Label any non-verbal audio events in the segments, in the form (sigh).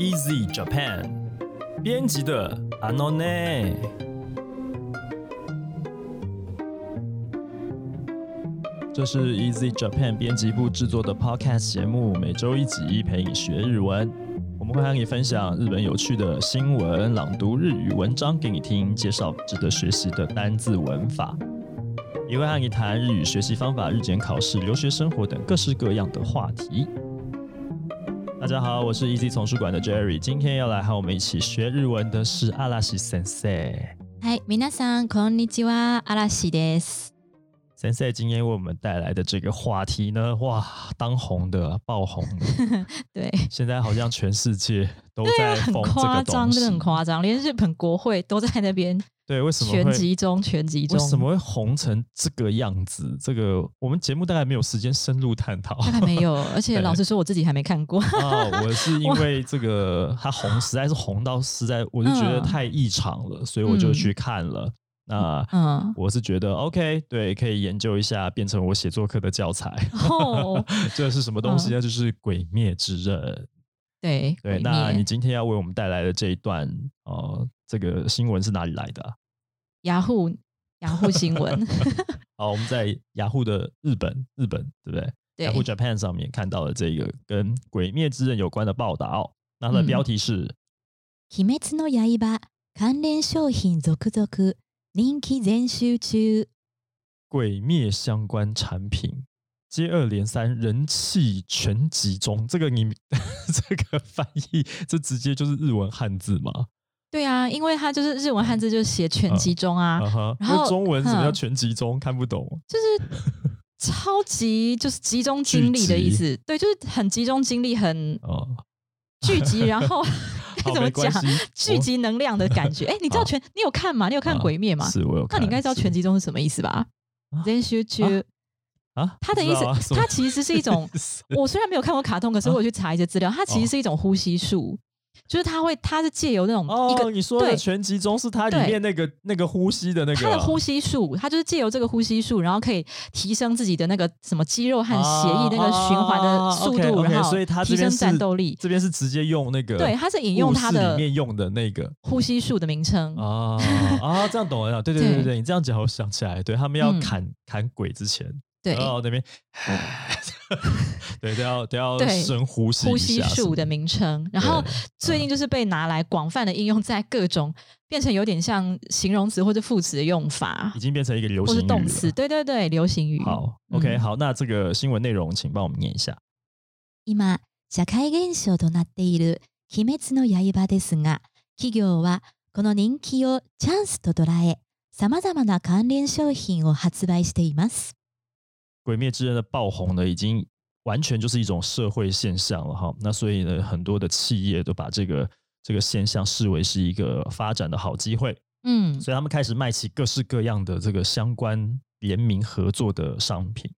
Easy Japan 编辑的 Anone。这是 Easy Japan 编辑部制作的 Podcast 节目，每周一集陪你学日文。我们会和你分享日本有趣的新闻，朗读日语文章给你听，介绍值得学习的单字文法，也会和你谈日语学习方法、日检考试、留学生活等各式各样的话题。大家好，我是 Easy 丛书馆的 Jerry，今天要来和我们一起学日文的是阿拉西先生。嗨，皆さんこんにちは、阿拉西です。先生今天为我们带来的这个话题呢，哇，当红的、爆红的，(laughs) 对，现在好像全世界都在很夸张，真的很夸张，连日本国会都在那边。 对，为什么全集中？全集中？为什么会红成这个样子？这个我们节目大概没有时间深入探讨，大概没有。(laughs) 而且老实说，我自己还没看过。哦，(laughs) 我是因为这个它红，实在是红到实在，我就觉得太异常了，所以我就去看了。那嗯，我是觉得 OK，对，可以研究一下，变成我写作课的教材。哦，(laughs) 这是什么东西呢？就是《鬼灭之刃》。对对，那你今天要为我们带来的这一段，呃，这个新闻是哪里来的？雅虎雅虎新闻。(laughs) 好，我们在雅虎的日本日本，对不对？雅虎 Japan 上面看到了这个跟《鬼灭之刃》有关的报道。那它的标题是《鬼滅の刃関連商品続々》。人気全集中，鬼灭相关产品接二连三，人气全集中。这个你 (laughs) 这个翻译，这直接就是日文汉字吗？对啊，因为它就是日文汉字，就是写全集中啊。然后中文什么叫全集中？看不懂。就是 (laughs) 超级，就是集中精力的意思。对，就是很集中精力，很聚集，然后。(laughs) (laughs) 怎么讲？聚集能量的感觉。哎，你知道全？你有看吗？你有看《鬼灭》吗？是我有。那你应该知道全集中是什么意思吧？全集中啊，它的意思，它其实是一种。我虽然没有看过卡通，可是我去查一些资料，它其实是一种呼吸术。就是他会，他是借由那种一个你说的全集中是它里面那个那个呼吸的那个，他的呼吸术，他就是借由这个呼吸术，然后可以提升自己的那个什么肌肉和血液那个循环的速度，然后所以他提升战斗力。这边是直接用那个，对，他是引用他的里面用的那个呼吸术的名称啊啊，这样懂了，对对对对，你这样讲我想起来，对他们要砍砍鬼之前。对，然后那边，(laughs) 对，都要都要深呼吸呼吸术的名称。然后最近就是被拿来广泛的应用在各种，变成有点像形容词或者副词的用法，已经变成一个流行语动词。对对对，流行语。好，OK，好，那这个新闻内容，请帮我们念一下。今社会現象となっている鬼滅の刃ですが、企業はこの人気をチャンスと捉え、さまざまな関連商品を発売しています。 鬼灭之刃的爆红呢，已经完全就是一种社会现象了哈。那所以呢，很多的企业都把这个这个现象视为是一个发展的好机会。嗯，所以他们开始卖起各式各样的这个相关联名合作的商品。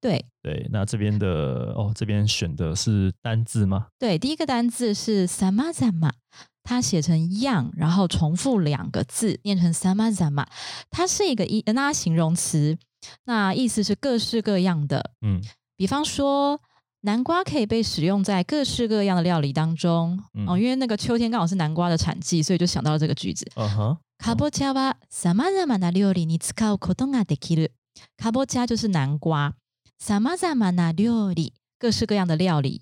对对，那这边的哦，这边选的是单字吗？对，第一个单字是 samazama，它写成样，然后重复两个字，念成 samazama，它是一个一那形容词。那意思是各式各样的，嗯，比方说南瓜可以被使用在各式各样的料理当中，哦，因为那个秋天刚好是南瓜的产季，所以就想到了这个句子。嗯哼，卡波加はさまざまな料理に使うことができる。卡波加就是南瓜，さまざまな料理各式各样的料理，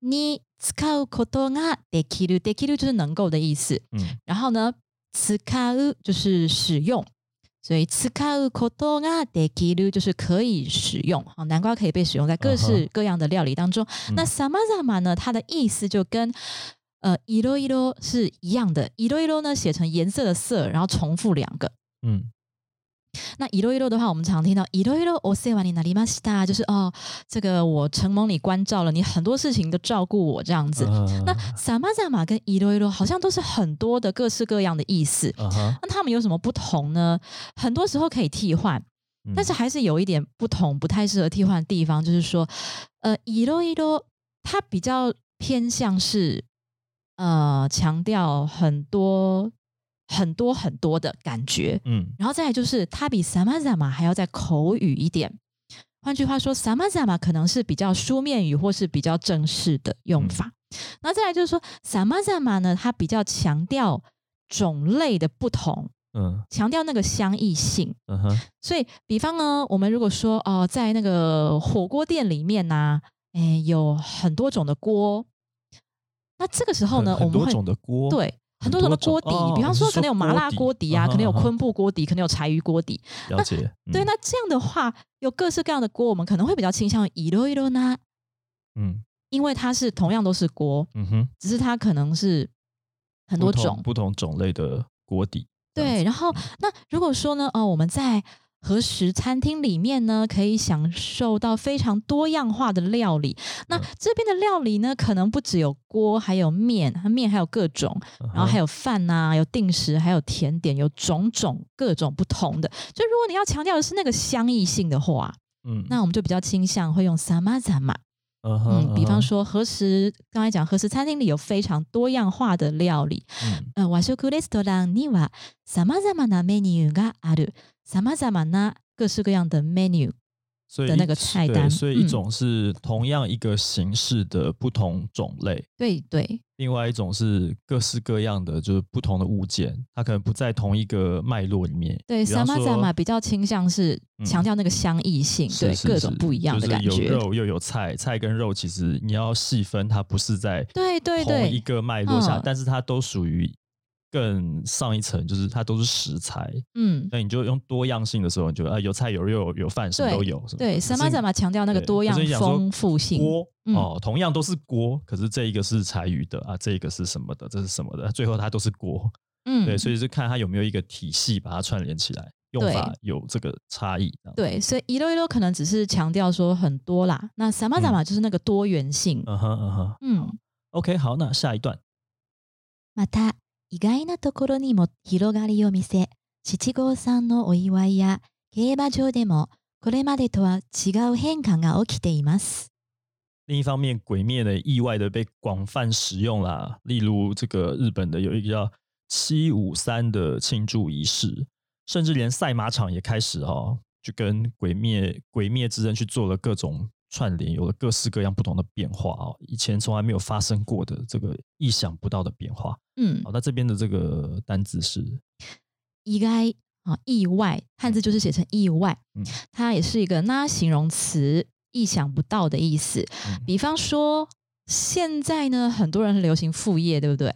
に使うことができる。できる就是能够的意思。嗯，然后呢，使う就是使用。 所以使うことができる就是可以使用，好，南瓜可以被使用在各式各样的料理当中。那さまざま呢？它的意思就跟呃いろいろ是一样的。いろいろ呢写成颜色的色，然后重复两个。嗯。 那いろいろ的话，我们常听到いろいろお世話になりました，就是哦，这个我承蒙你关照了，你很多事情都照顾我这样子。那さまざま跟いろいろ好像都是很多的各式各样的意思。那他们有什么不同呢？很多时候可以替换，但是还是有一点不同，不太适合替换的地方，就是说，呃，いろいろ它比较偏向是呃强调很多。 很多很多的感觉，嗯，然后再来就是它比 samazama 还要再口语一点。换句话说，samazama 可能是比较书面语或是比较正式的用法，然后再来就是说萨玛萨玛呢，它比较强调种类的不同，嗯。强调那个相异性。嗯哼，所以，比方呢，我们如果说哦、在那个火锅店里面呢、诶，有很多种的锅，那这个时候呢，我们很多种的锅，，对很多种的锅底，哦比方说可能有麻辣锅底啊，可能有昆布锅底，可能有柴鱼锅底。了解，对，嗯那这样的话，有各式各样的锅，我们可能会比较倾向于一箩一箩呢，嗯。因为它是同样都是锅，嗯哼，只是它可能是很多种。不同种类的锅底，对，然后那如果说呢，哦，我们在和食餐厅里面呢，可以享受到非常多样化的料理。那嗯这边的料理呢，可能不只有锅，还有面，面还有各种，然后还有有饭呐、有定时，还有甜点，有种种各种不同的。就如果你要强调的是那个相异性的话，嗯那我们就比较倾向会用 sama sama。嗯哼嗯，比方嗯哼说和食，刚才讲和食餐厅里有非常多样化的料理。嗯呃、和食レストランには様々なメニューがある。 様々那各式各样的 menu。所以的那个菜单嗯所以一种是同样一个形式的不同种类，对对另外一种是各式各样的，就是不同的物件，它可能不在同一个脉络里面。对比方说，sama sama 比较倾向是嗯强调那个相异性，对各种不一样的感就是觉。有肉又有菜，菜跟肉其实你要细分，它不是在对对对同一个脉络下，嗯但是它都属于更上一层，就是它都是食材。嗯，那你就用多样性的时候，你就啊有菜有肉有饭，什么都有。什么对可是，sama sama 强调那个多样丰富性。锅嗯哦，同样都是锅，可是这一个是柴鱼的啊，这一个是什么的，这是什么的，最后它都是锅。嗯，对，所以是看它有没有一个体系把它串联起来，用法有这个差异。对，所以一溜一溜可能只是强调说很多啦，那 sama sama 就是那个多元性。嗯哼嗯哼嗯，，OK，好，那下一段，また意外なところにも広がりを見せ七五三のお祝いや競馬場でもこれまでとは違う変化が起きています。另一方面，鬼灭呢意外的被广泛使用啦，例如这个日本的有一个叫七五三的庆祝仪式，甚至连赛马场也开始哦，就跟鬼灭鬼灭之刃去做了各种 串联，有了各式各样不同的变化哦，以前从来没有发生过的这个意想不到的变化。嗯好，，那这边的这个单字是意外啊，意外，汉字就是写成意外，嗯它也是一个那形容词，意想不到的意思。嗯比方说，现在呢，很多人很流行副业，对不对？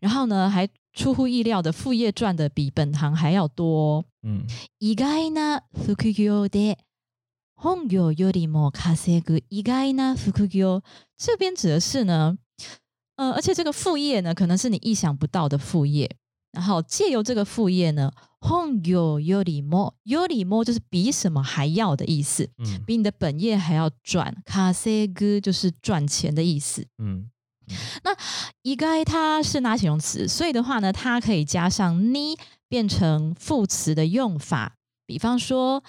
然后呢，还出乎意料的副业赚的比本行还要多。嗯意外な副業で本業よりも稼ぐ意外な副業，这边指的是呢，呃，而且这个副业呢，可能是你意想不到的副业。然后借由这个副业呢，本業よりもよりも就是比什么还要的意思，嗯比你的本业还要赚。稼ぐ就是赚钱的意思。嗯意外它是拿形容词，所以的话呢，它可以加上你变成副词的用法。比方说，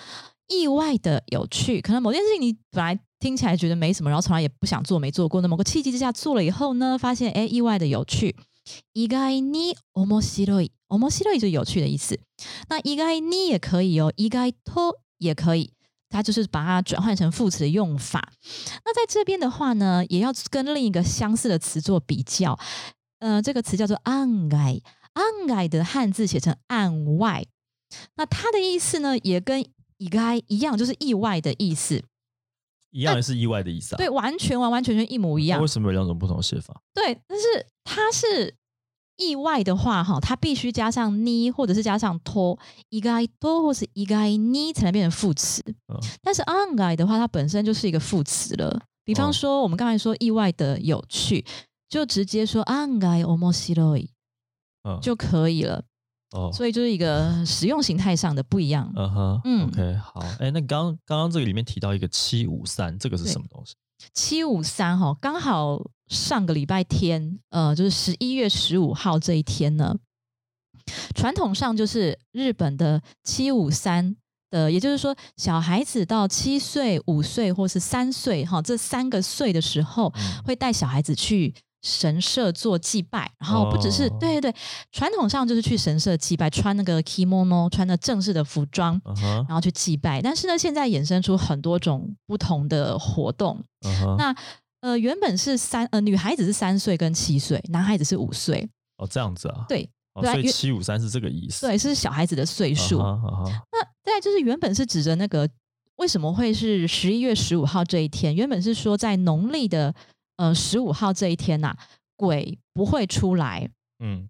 意外的有趣，可能某件事情你本来听起来觉得没什么，然后从来也不想做、没做过，那某个契机之下做了以后呢，发现哎，意外的有趣。意外に面白い，面白い就是有趣的意思。那意外に也可以哦，意外と也可以。它就是把它转换成副词的用法。那在这边的话呢，也要跟另一个相似的词做比较。呃，这个词叫做“案外”，案外的汉字写成“案外”。那它的意思呢，也跟“ 意外”一样，就是意外的意思。一样也是意外的意思啊。对，完全完完全全一模一样那为。什么有两种不同的写法？对，但是它是意外的话，哈，它必须加上你，或者是加上托，意外多或是意外你才能变成副词。嗯但是 on 外的话，它本身就是一个副词了。比方哦说，我们刚才说意外的有趣，就直接说 on 外面白い嗯，就可以了。哦，所以就是一个使用形态上的不一样。嗯哼，嗯。O k 好，哎，那刚刚刚这个里面提到一个七五三，这个是什么东西？七五三哈，刚好上个礼拜天，呃，就是十一月十五号这一天呢，传统上就是日本的七五三的，也就是说，小孩子到七岁、五岁或是三岁哈，这三个岁的时候，嗯。会带小孩子去神社做祭拜，然后不只是、哦对对对，传统上就是去神社祭拜，穿那个 kimono，穿的正式的服装，然后去祭拜。但是呢，现在衍生出很多种不同的活动。那呃，原本是三呃，女孩子是三岁跟七岁，男孩子是五岁。哦，这样子啊。对，所以七五三是这个意思。对，是小孩子的岁数。那再就是原本是指着那个为什么会是十一月十五号这一天？原本是说在农历的呃十五号这一天呐、鬼不会出来。嗯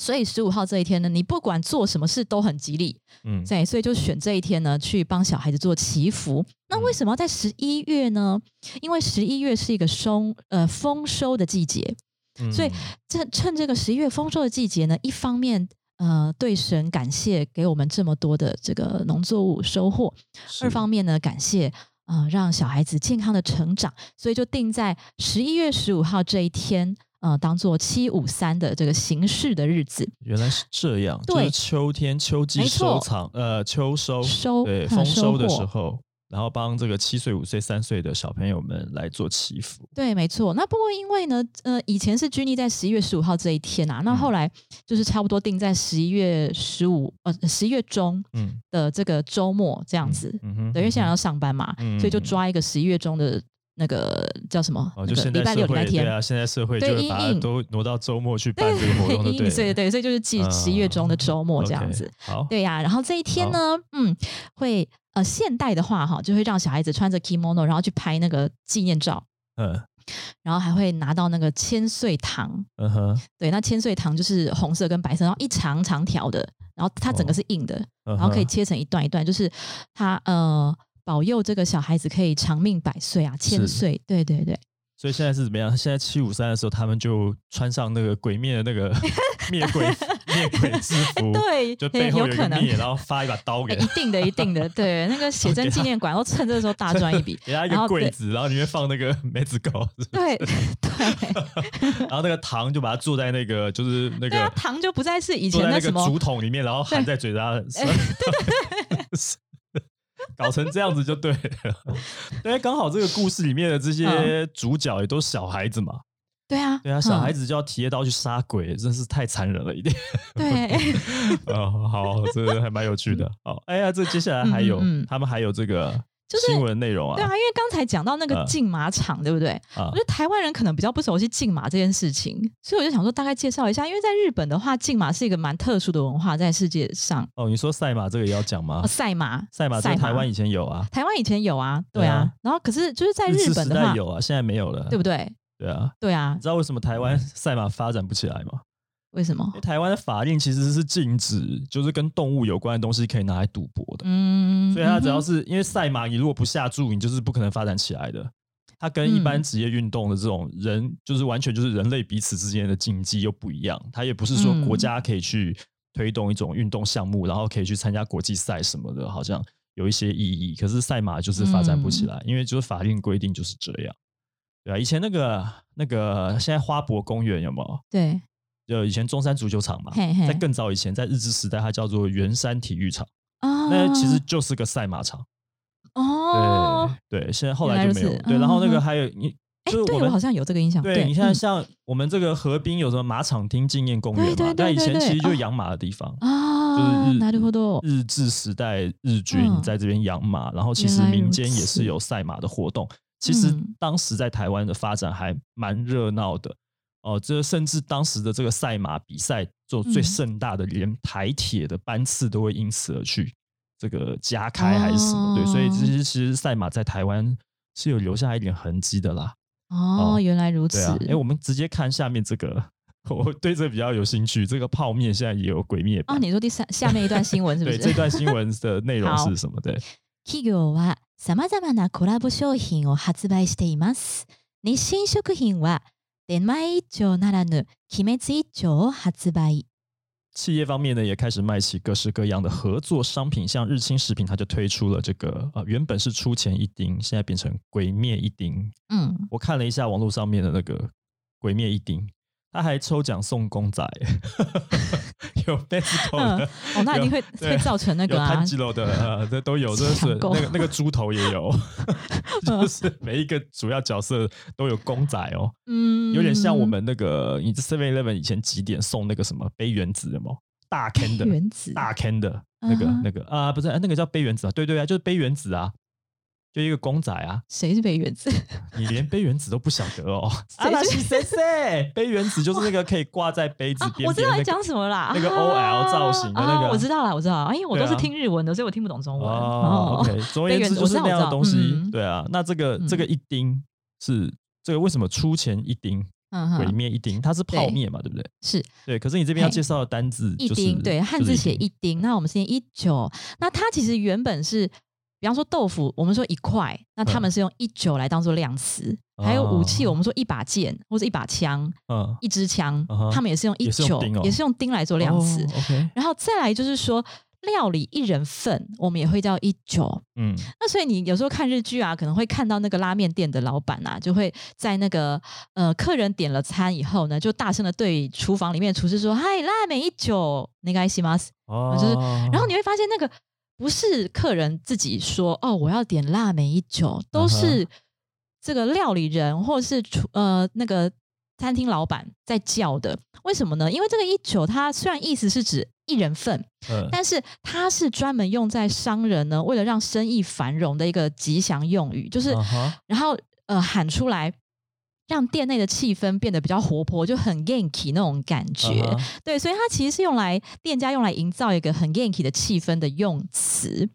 所以十五号这一天呢，你不管做什么事都很吉利，嗯对，所以就选这一天呢去帮小孩子做祈福。那为什么要在十一月呢？因为十一月是一个收呃丰收的季节，嗯，所以趁趁这个十一月丰收的季节呢，一方面呃对神感谢给我们这么多的这个农作物收获，二方面呢感谢呃让小孩子健康的成长，所以就定在十一月十五号这一天。呃，当做七五三的这个形式的日子，原来是这样，就是秋天秋季收藏，呃，秋收收嗯对丰收的时候，然后帮这个七岁、五岁、三岁的小朋友们来做祈福。对，没错。那不过因为呢，呃，以前是拘泥在十一月十五号这一天啊，那嗯后来就是差不多定在十一月十五，呃，十一月中嗯，的这个周末这样子。嗯哼，对，因为现在嗯要上班嘛，嗯所以就抓一个十一月中的那个叫什么？哦，就礼拜六、礼拜天。对啊，现在社会就对会把都挪到周末去办这个活动，对对对对，所以就是记十一月中的周末这样子。好，对呀、然后这一天呢，嗯，会呃现代的话哈，就会让小孩子穿着 kimono，然后去拍那个纪念照，嗯。然后还会拿到那个千岁糖，嗯哼，对，那千岁糖就是红色跟白色，然后一长长条的，然后它整个是硬的，然然后可以切成一段一段，就是它呃保佑这个小孩子可以长命百岁啊，千岁，对对对，所以现在是怎么样？现在七五三的时候，他们就穿上那个鬼灭的那个 (laughs) 灭鬼灭鬼制服，(laughs) 对，就背后有灭，然后发一把刀给哎 (laughs) 一定的，一定的，对，那个写真纪念馆然后趁这个时候大赚一笔，给他一个柜子，然后里面放那个梅子糕，对对。然后那个糖就把它做在那个就是那对啊，个糖就不再是以前那什么竹筒里面，然后含在嘴巴上，搞成这样子就对了。(laughs) 因为刚好这个故事里面的这些主角也都是小孩子嘛，对啊，对啊，小孩子子就要提着刀去杀鬼，真是太残忍了一点。对，(laughs) 哦，好，这个还蛮有趣的。好，哎呀，这接下来还有他们还有这个就是新闻内容啊。对啊，因为刚才讲到那个嗯。竞马场，对不对？啊我觉得台湾人可能比较不熟悉竞马这件事情，所以我就想说大概介绍一下。因为在日本的话，竞马是一个蛮特殊的文化，在世界上，哦，你说赛马这个也要讲吗？哦、？赛马，赛马在台湾以前有啊，台湾以前有啊，对对啊。啊，然后可是就是在日本的话，有啊，现在没有了，对不对？对啊，对啊。你，知道为什么台湾赛马发展不起来吗？为什么因为？台湾的法令其实是禁止，就是跟动物有关的东西可以拿来赌博的，嗯，所以它只要是因为赛马，你如果不下注，你就是不可能发展起来的。它跟一般嗯职业运动的这种人，就是完全就是人类彼此之间的竞技又不一样。它也不是说国嗯家可以去推动一种运动项目，然后可以去参加国际赛什么的，好像有一些意义。可是赛马就是发展不起嗯来，因为就是法令规定就是这样。对啊，以前那个那个现在花博公园有没有？对，就以前中山足球场嘛，嘿嘿在更早以前，在日治时代，它叫做圆山体育场，哦，那其实就是个赛马场。哦，对对，现在后来就没有。原来如此对，然后那嗯哼个还有你，哎，就是我们对我好像有这个印象，对你看，嗯像我们这个河滨有什么马场町纪念公园嘛？对对对但以前对对哦其实就是养马的地方。啊，就是日なるほど，日治时代日军嗯在这边养马，然后其实原来如民间也是此有赛马的活动。其实嗯当时在台湾的发展还蛮热闹的 哦，这甚至当时的这个赛马比赛做最嗯盛大的，连台铁的班次都会因此而去这个加开还是什么？对，所以哦其实其实赛马在台湾是有留下一点痕迹的啦。哦，哦原来如此对，啊，哎，我们直接看下面这个，(laughs) 我对这个比较有兴趣。这个泡面现在也有鬼灭版哦，你说第三下面一段新闻是不对是？这段新闻的内容好是什么？对。企業は様々なコラボ商品を発売しています。日清食品は 出前一丁ならぬ鬼滅一丁を発売。企业方面呢，也开始卖起各式各样的合作商品，像日清食品，它就推出了这个呃，原本是出钱一丁，现在变成鬼灭一丁。嗯，我看了一下网络上面的那个鬼灭一丁， 他还抽奖送公仔，(laughs) 有 b a s 嗯的，哦，那一定会对会造成那有个啊。炭，治郎的，呃，这都有，(laughs) 这是那个那个猪头也有，(laughs) 就是每一个主要角色都有公仔哦。嗯，有点像我们那个，你 Seven Eleven 以前几点送那个什么杯原子的吗？大 can 的，原子。大 can 的那个、那个啊，不是那个叫杯原子啊，对对啊，就是杯原子啊，就一个公仔啊，谁是杯原子？(laughs) 你连杯原子都不晓得哦？谁那是是谁谁？杯原子就是那个可以挂在杯子啊，边我知道你讲什么啦，那个 OL 造型的那个啊啊我知道啦，我知道啊，因为我都是听日文的，所以我听不懂中文。哦，OK，总而言之杯原子就是那样的东西对啊，那这个这个一丁是这个为什么出钱一丁，鬼嗯哼，灭一丁，它是泡对面嘛，对不对？是对，可是你这边要介绍的单字就是一丁，对，汉字写就是一丁。那我们先一九，那它其实原本是，比方说豆腐，我们说一块，那他们是用一九来当做量词。还有武器，我们说一把剑或者一把枪、嗯，一支枪嗯，他们也是用一也是用九丁哦，也是用丁来做量词。然后再来就是说，料理一人份，我们也会叫一九。嗯，那所以你有时候看日剧啊，可能会看到那个拉面店的老板啊，就会在那个呃客人点了餐以后呢，就大声的对厨房里面的厨师说：“嗨，拉面一九，那个西马斯。哦，就是然后你会发现那个不是客人自己说哦，我要点辣梅一九，都嗯是这个料理人或是厨呃那个餐厅老板在叫的。为什么呢？因为这个一九它虽然意思是指一人份，嗯但是它是专门用在商人呢为了让生意繁荣的一个吉祥用语，就是、然后呃喊出来。让店内的气氛变得比较活泼，就很 ganky 那种感觉。对，所以它其实是用来店家用来营造一个很 yanky 的气氛的用词。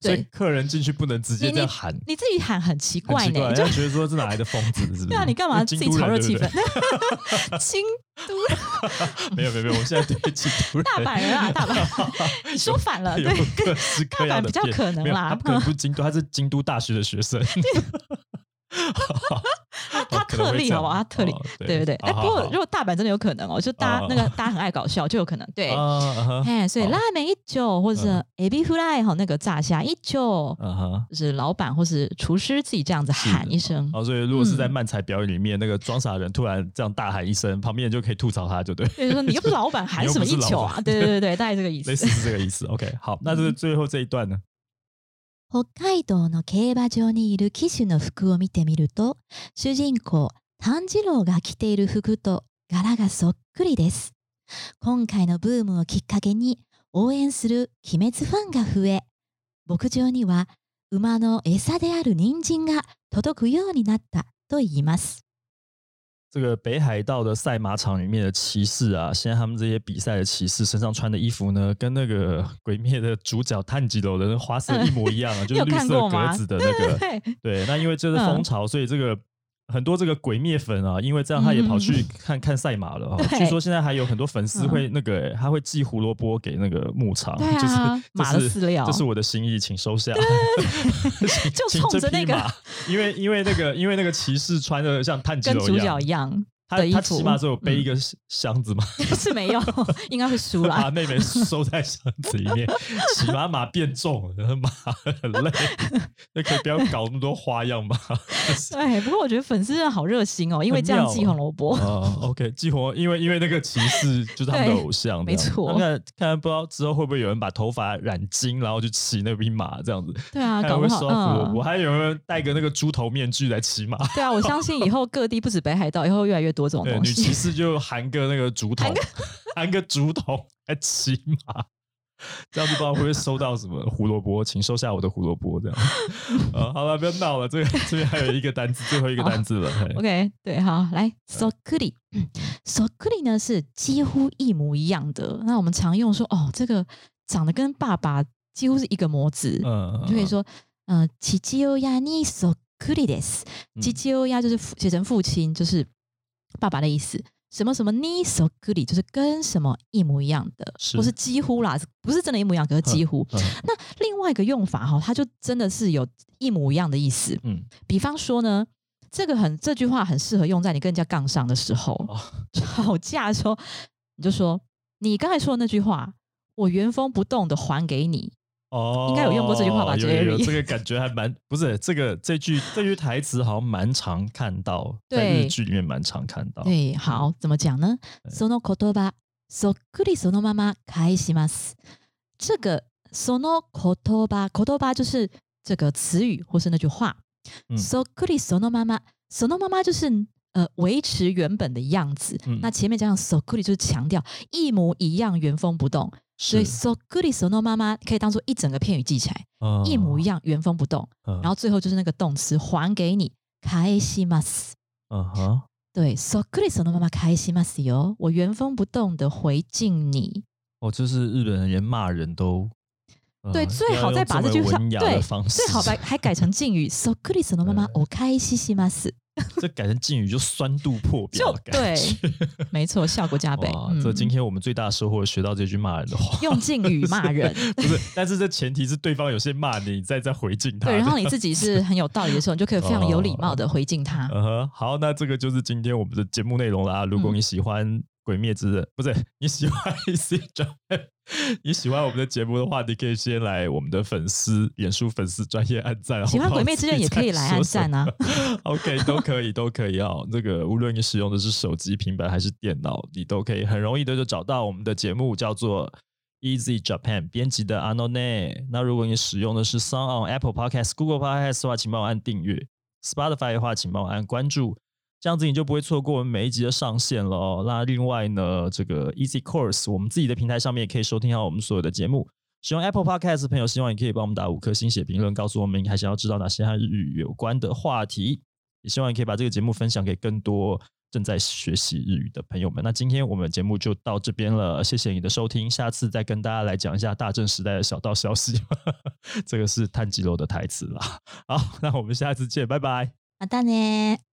所以对，客人进去不能直接你这样喊，你自己喊很奇怪，怪呢，就人家觉得说这哪来的疯子，是不是？(laughs) 对啊，你干嘛自己炒热气氛？(laughs) 京都 (laughs) 没有没有没有，我现在对京都人大阪人啊，大阪，你说反了，有对，大阪比较可能啦他不可能不是京都，他是京都大学的学生。(laughs) 他他特例好不好？他特例哦，对对对。哎，不过如果大阪真的有可能哦，就大家那个哦大家很爱搞笑，就有可能对。哎，所以好拉面一九或者是嗯 A B fly 哈，那个炸虾一九。就是老板或是厨师自己这样子喊一声，哦，所以如果是在嗯漫才表演里面，那个装傻人突然这样大喊一声，旁边人就可以吐槽他，就对，就是说你又不是 (laughs) 老板，喊什么一九啊？板对对对对，大概这个意思类。似是这个意思。OK，好，那这个最后这一段呢？北海道の競馬場にいる騎手の服を見てみると主人公炭治郎が着ている服と柄がそっくりです。今回のブームをきっかけに応援する鬼滅ファンが増え牧場には馬の餌である人参が届くようになったと言います。这个北海道的赛马场里面的骑士啊，现在他们这些比赛的骑士身上穿的衣服呢，跟那个《鬼灭》的主角炭治郎的那花色一模一样啊，(laughs) 就是绿色格子的那个。对对，那因为这是嗯风潮，所以这个很多这个鬼灭粉啊，因为这样他也跑去嗯。看、看赛马了据说现在还有很多粉丝嗯。会那个、欸，他会寄胡萝卜给那个牧场，啊就是马的饲料。这是我的心意，请收下。(laughs) 请就冲着那个因为因为那个因为那个骑士穿的像炭治跟主角一，样他他骑马的时候有背嗯一个箱子嘛，(laughs) 是没有应该会输了把妹妹收在箱子里面，骑马马变重了，然后马很累，那可以不要搞那么多花样吧？(laughs) 对不过我觉得粉丝真的好热心哦因为这样寄很妙啊红萝卜哦，OK，激活，因为因为那个骑士就是他们的偶像，没错那看看不知道之后会不会有人把头发染金，然后去骑那匹马这样子，对啊，看搞不好会不会收到胡萝卜，嗯，还有人戴个那个猪头面具来骑马。对啊，我相信以后各地不止北海道，以后越来越多这种对，东女骑西。士就含个那个竹筒，(laughs) 含个竹筒来骑马，(laughs) 这样子不知道会不会收到什么胡萝卜，请收下我的胡萝卜这样。(laughs) 呃，好了，不要闹了，这个这边还有一个单字，最后一个单字了。嘿 OK，对，好，来 so k u r i so k u r i 呢是几乎一模一样的。那我们常用说，哦，这个长得跟爸爸几乎是一个模子，嗯，你就可以说，呃，父親にそっくりです。嗯父親就是父写成父亲，就是 爸爸的意思。什么什么你そっくり就是跟什么一模一样的，是或是几乎啦，不是真的，一模一样，可是几乎。嗯那另外一个用法哈，它就真的是有一模一样的意思。嗯，比方说呢，这个很这句话很适合用在你跟人家杠上的时候，哦吵架的时候，你就说你刚才说的那句话，我原封不动的还给你。 哦，应该有用过这句话吧有有有 Jerry 这个感觉还蛮(laughs) 不是这个这句这句台词好像蛮常看到，在对日剧里面蛮常看到。对，好，怎么讲呢？对その言葉そっくりそのまま返します。这个その言葉言葉就是这个词语或是那句话。嗯そっくりそのままそのまま就是呃维持原本的样子。嗯那前面加上そっくり就是强调一模一样，原封不动。 所以 so good is no 妈妈可以当做一整个片语记起来，一模一样。原封不动。嗯然后最后就是那个动词还给你，开心吗？嗯哼，对，so good is no 妈妈开心吗？哟，我原封不动的回敬你。哦，就是日本人连骂人都。呃对，最好再把这句话对，最好把还改成敬语，so good is no 妈妈我开心西吗？死，(laughs) 这改成敬语就酸度破表就的感觉。没错，效果加倍。(laughs) 哇，嗯这今天我们最大的收获，学到这句骂人的话。用敬语骂人，(laughs) 不是，但是这前提是对方有些骂你，你再再回敬他。对，然后你自己是很有道理的时候，你就可以非常有礼貌的回敬他。嗯哼，好，那这个就是今天我们的节目内容啦。如果嗯你喜欢《鬼灭之刃》，不是你喜欢转，(laughs) 你喜欢我们的节目的话，你可以先来我们的粉丝、脸书粉丝专业按赞。喜欢鬼灭之刃也可以来按赞啊。(laughs) OK，都可以，都可以哦。这个无论你使用的是手机、平板还是电脑，你都可以很容易的就找到我们的节目，叫做 Easy Japan，编辑的 Anone。那如果你使用的是 Sound on Apple Podcast、Google Podcast 的话，请帮我按订阅；Spotify 的话，请帮我按关注。这样子你就不会错过我们每一集的上线了哦。那另外呢，这个 Easy Course 我们自己的平台上面也可以收听到我们所有的节目。使用 Apple Podcast 的朋友，希望你可以帮我们打五颗星、写评论，告诉我们你还想要知道哪些和日语有关的话题。也希望你可以把这个节目分享给更多正在学习日语的朋友们。那今天我们的节目就到这边了，谢谢你的收听，下次再跟大家来讲一下大正时代的小道消息。(laughs) 这个是炭治郎的台词啦。好，那我们下次见，拜拜。またね。